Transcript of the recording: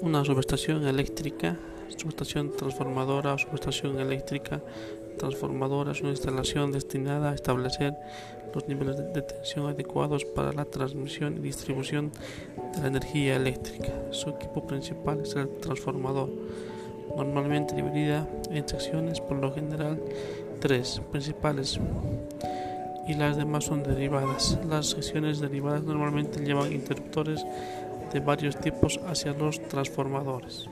Una subestación eléctrica, subestación transformadora o subestación eléctrica transformadora es una instalación destinada a establecer los niveles de tensión adecuados para la transmisión y distribución de la energía eléctrica. Su equipo principal es el transformador, normalmente dividida en secciones, por lo general tres principales y las demás son derivadas. Las secciones derivadas normalmente llevan interruptores de varios tipos hacia los transformadores.